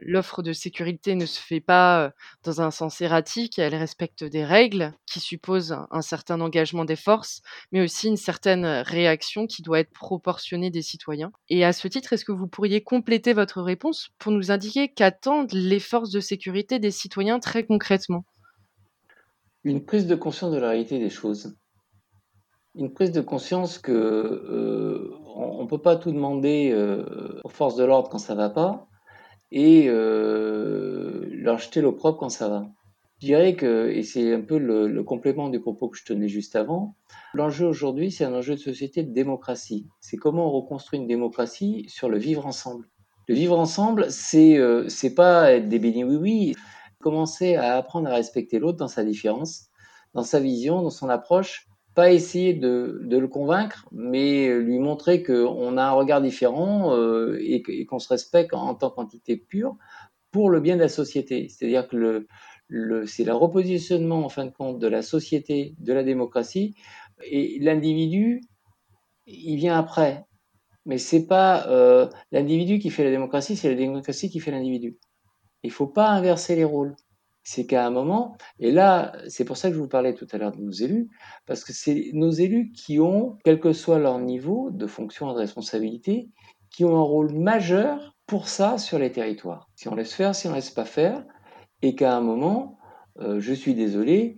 l'offre de sécurité ne se fait pas dans un sens erratique, elle respecte des règles qui supposent un certain engagement des forces, mais aussi une certaine réaction qui doit être proportionnée des citoyens. Et à ce titre, est-ce que vous pourriez compléter votre réponse pour nous indiquer qu'attendent les forces de sécurité des citoyens très concrètement? Une prise de conscience de la réalité des choses une prise de conscience que euh, on ne peut pas tout demander euh, aux forces de l'ordre quand ça va pas et euh, leur jeter l'opprobre quand ça va. Je dirais que, et c'est un peu le, complément du propos que je tenais juste avant, l'enjeu aujourd'hui, c'est un enjeu de société de démocratie. C'est comment on reconstruit une démocratie sur le vivre ensemble. Le vivre ensemble, c'est euh, c'est pas être des bénis oui-oui, commencer à apprendre à respecter l'autre dans sa différence, dans sa vision, dans son approche, pas essayer de, de, le convaincre, mais lui montrer qu'on a un regard différent euh, et, qu'on se respecte en, en, tant qu'entité pure pour le bien de la société. C'est-à-dire que le, le, c'est le repositionnement, en fin de compte, de la société, de la démocratie, et l'individu, il vient après. mais c'est pas euh, l'individu qui fait la démocratie, c'est la démocratie qui fait l'individu. Il faut pas inverser les rôles. C'est qu'à un moment, et là, c'est pour ça que je vous parlais tout à l'heure de nos élus, parce que c'est nos élus qui ont, quel que soit leur niveau de fonction et de responsabilité, qui ont un rôle majeur pour ça sur les territoires. Si on laisse faire, si on laisse pas faire, et qu'à un moment, euh, je suis désolé,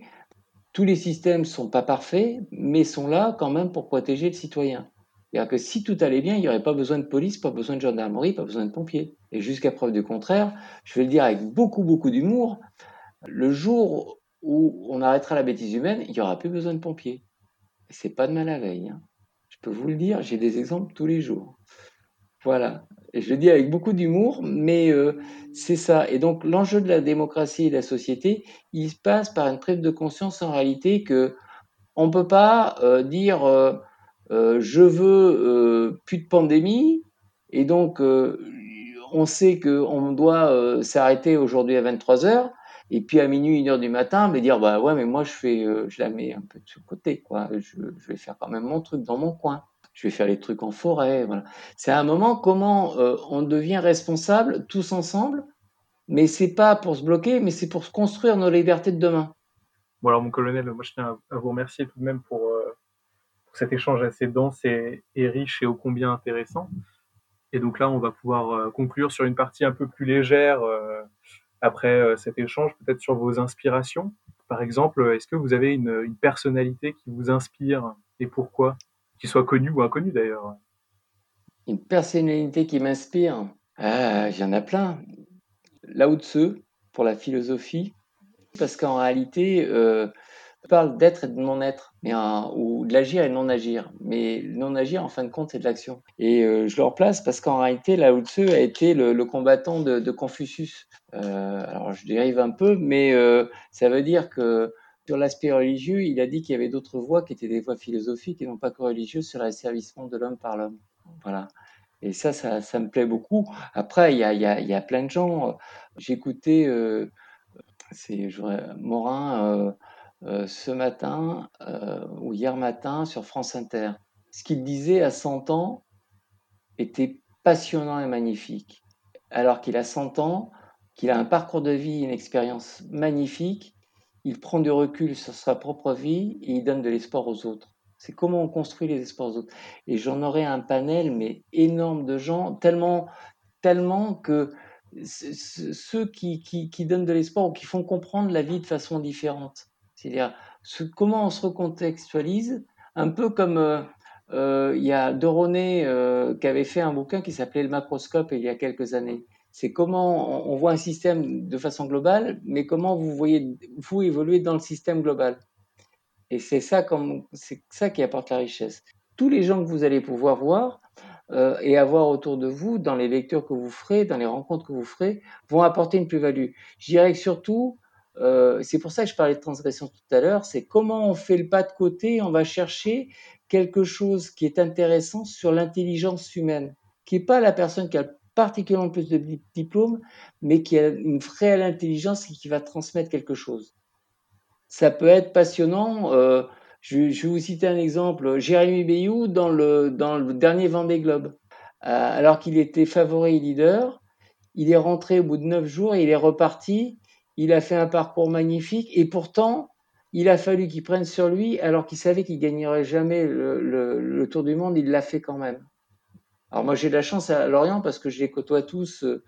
tous les systèmes sont pas parfaits, mais sont là quand même pour protéger le citoyen. C'est-à-dire que si tout allait bien, il n'y aurait pas besoin de police, pas besoin de gendarmerie, pas besoin de pompiers. Et jusqu'à preuve du contraire, je vais le dire avec beaucoup, beaucoup d'humour, le jour où on arrêtera la bêtise humaine, il n'y aura plus besoin de pompiers. C'est pas de mal à veille. Hein. Je peux vous le dire, j'ai des exemples tous les jours. Voilà. Je le dis avec beaucoup d'humour, mais euh, c'est ça. Et donc l'enjeu de la démocratie et de la société, il se passe par une prise de conscience en réalité que on peut pas euh, dire euh, je veux plus de pandémie et donc on sait qu'on doit s'arrêter aujourd'hui à 23 heures et puis à minuit, une heure du matin, mais dire bah ouais, mais moi je fais, je la mets un peu de côté, quoi. Je, vais faire quand même mon truc dans mon coin je vais faire les trucs en forêt. Voilà. C'est un moment comment euh, on devient responsable tous ensemble, mais c'est pas pour se bloquer, mais c'est pour construire nos libertés de demain. Bon alors mon colonel, moi je tiens à vous remercier tout de même pour, euh, cet échange assez dense et, riche et ô combien intéressant. Et donc là, on va pouvoir euh, conclure sur une partie un peu plus légère après cet échange, peut-être sur vos inspirations. Par exemple, est-ce que vous avez une, personnalité qui vous inspire et pourquoi? Qu'il soit connu ou inconnu d'ailleurs. Une personnalité qui m'inspire, ah, il y en a plein. Lao Tzu pour la philosophie, parce qu'en réalité, euh, parle d'être et de non-être, mais ou de l'agir et non-agir. Mais non-agir, en fin de compte, c'est de l'action. Et euh, je le replace parce qu'en réalité, Lao Tzu a été le, combattant de, Confucius. Euh, alors, je dérive un peu, mais ça veut dire que sur l'aspect religieux, il a dit qu'il y avait d'autres voies qui étaient des voies philosophiques et non pas que religieuses sur l'asservissement de l'homme par l'homme. Voilà. Et ça, ça, me plaît beaucoup. Après, il y a, y a, plein de gens. J'écoutais euh, c'est Morin euh, euh, ce matin ou hier matin sur France Inter. Ce qu'il disait à 100 ans était passionnant et magnifique. Alors qu'il a 100 ans, qu'il a un parcours de vie, une expérience magnifique, il prend du recul sur sa propre vie et il donne de l'espoir aux autres. C'est comment on construit les espoirs aux autres. Et j'en aurais un panel, mais énorme de gens, tellement, tellement que ceux qui, qui, donnent de l'espoir ou qui font comprendre la vie de façon différente. C'est-à-dire comment on se recontextualise, un peu comme euh, euh, il y a Doroné euh, qui avait fait un bouquin qui s'appelait Le macroscope il y a quelques années c'est comment on voit un système de façon globale, mais comment vous voyez vous évoluer dans le système global. Et c'est ça, qui apporte la richesse. Tous les gens que vous allez pouvoir voir et avoir autour de vous, dans les lectures que vous ferez, dans les rencontres que vous ferez, vont apporter une plus-value. Je dirais que surtout, euh, c'est pour ça que je parlais de transgression tout à l'heure, c'est comment on fait le pas de côté, on va chercher quelque chose qui est intéressant sur l'intelligence humaine, qui n'est pas la personne qui a particulièrement plus de diplômes, mais qui a une réelle intelligence et qui va transmettre quelque chose. Ça peut être passionnant. Euh, je, vais vous citer un exemple. Jérémy Bayou dans le, dernier Vendée Globe. Euh, alors qu'il était favori leader, il est rentré au bout de neuf jours et il est reparti. Il a fait un parcours magnifique et pourtant, il a fallu qu'il prenne sur lui alors qu'il savait qu'il gagnerait jamais le Tour du Monde. Il l'a fait quand même. Alors moi j'ai de la chance à Lorient parce que je les côtoie tous euh,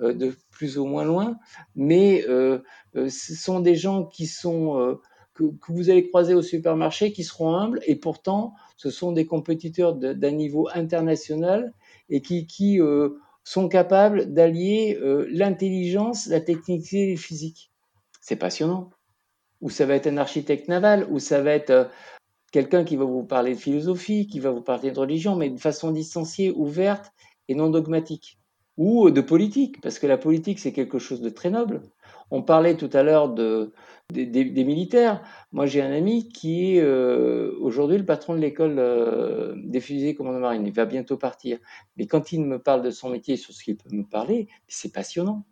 euh, de plus ou moins loin, mais euh, ce sont des gens qui sont que, vous allez croiser au supermarché qui seront humbles et pourtant ce sont des compétiteurs d'un niveau international et qui, qui sont capables d'allier l'intelligence, la technicité et le physique. C'est passionnant. Ou ça va être un architecte naval, ou ça va être quelqu'un qui va vous parler de philosophie, qui va vous parler de religion, mais de façon distanciée, ouverte et non dogmatique. Ou de politique, parce que la politique, c'est quelque chose de très noble. On parlait tout à l'heure de, des, militaires. Moi, j'ai un ami qui est euh, aujourd'hui le patron de l'école euh, des fusées commando marine. Il va bientôt partir. Mais quand il me parle de son métier, sur ce qu'il peut me parler, c'est passionnant.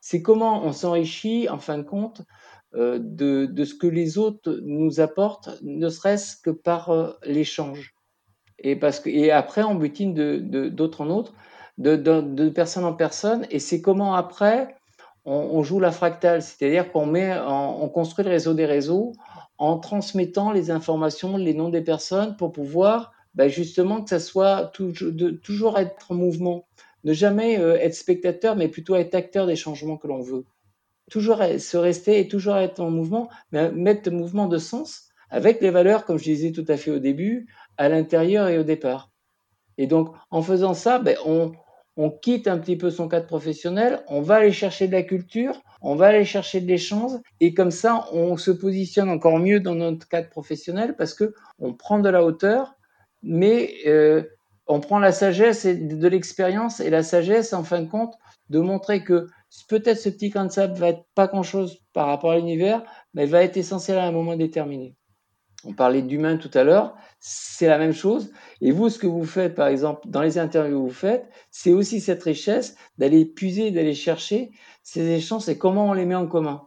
C'est comment on s'enrichit, en fin de compte, euh, de, ce que les autres nous apportent, ne serait-ce que par l'échange. et, parce que, et après, on butine d'autre de, en autre, de, de, personne en personne. Et c'est comment après, on, joue la fractale, c'est-à-dire qu'on met, on construit le réseau des réseaux en transmettant les informations, les noms des personnes pour pouvoir ben justement que ça soit toujours, de, toujours être en mouvement. Ne jamais euh, être spectateur, mais plutôt être acteur des changements que l'on veut. Toujours se rester et toujours être en mouvement, mais mettre le mouvement de sens avec les valeurs, comme je disais tout à fait au début, à l'intérieur et au départ. Et donc, en faisant ça, ben, on, on quitte un petit peu son cadre professionnel, on va aller chercher de la culture, on va aller chercher de l'échange, et comme ça, on se positionne encore mieux dans notre cadre professionnel parce que on prend de la hauteur, mais euh, on prend la sagesse et de l'expérience et la sagesse, en fin de compte, de montrer que peut-être ce petit grain de sable va être pas grand-chose par rapport à l'univers, mais va être essentiel à un moment déterminé. On parlait d'humain tout à l'heure, c'est la même chose. Et vous, ce que vous faites, par exemple, dans les interviews que vous faites, c'est aussi cette richesse d'aller puiser, d'aller chercher ces échanges et comment on les met en commun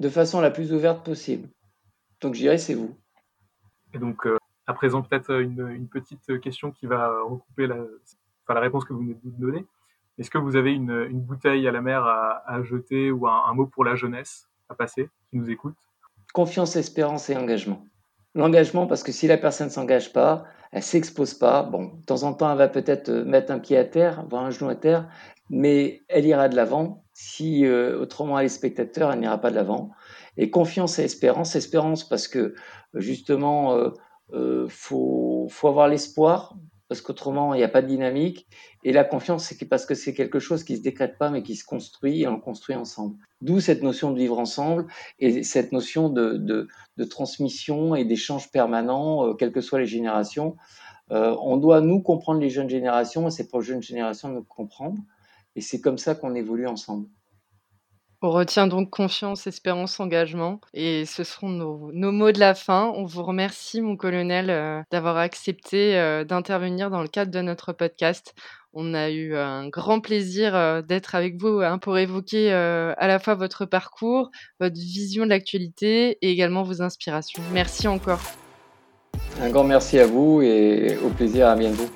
de façon la plus ouverte possible. Donc, je dirais, c'est vous. Et donc, euh, à présent, peut-être une, petite question qui va recouper la, enfin, la réponse que vous venez de donner. Est-ce que vous avez une, bouteille à la mer à, jeter ou un, un mot pour la jeunesse à passer qui nous écoute? Confiance, espérance et engagement. L'engagement, parce que si la personne ne s'engage pas, elle s'expose pas. Bon, de temps en temps, elle va peut-être euh, mettre un pied à terre, avoir un genou à terre, mais elle ira de l'avant. Si euh, autrement elle est spectateur, elle n'ira pas de l'avant. Et confiance et espérance. Espérance parce que justement, euh, faut, faut avoir l'espoir parce qu'autrement, il n'y a pas de dynamique. Et la confiance, c'est parce que c'est quelque chose qui se décrète pas, mais qui se construit et on le construit ensemble. D'où cette notion de vivre ensemble et cette notion de, de, de transmission et d'échange permanent, euh, quelles que soient les générations. Euh, on doit, nous, comprendre les jeunes générations et c'est pour les jeunes générations de nous comprendre. Et c'est comme ça qu'on évolue ensemble. On retient donc confiance, espérance, engagement. Et ce seront nos, mots de la fin. On vous remercie, mon colonel, euh, d'avoir accepté euh, d'intervenir dans le cadre de notre podcast. On a eu un grand plaisir euh, d'être avec vous hein, pour évoquer à la fois votre parcours, votre vision de l'actualité et également vos inspirations. Merci encore. Un grand merci à vous et au plaisir à bientôt.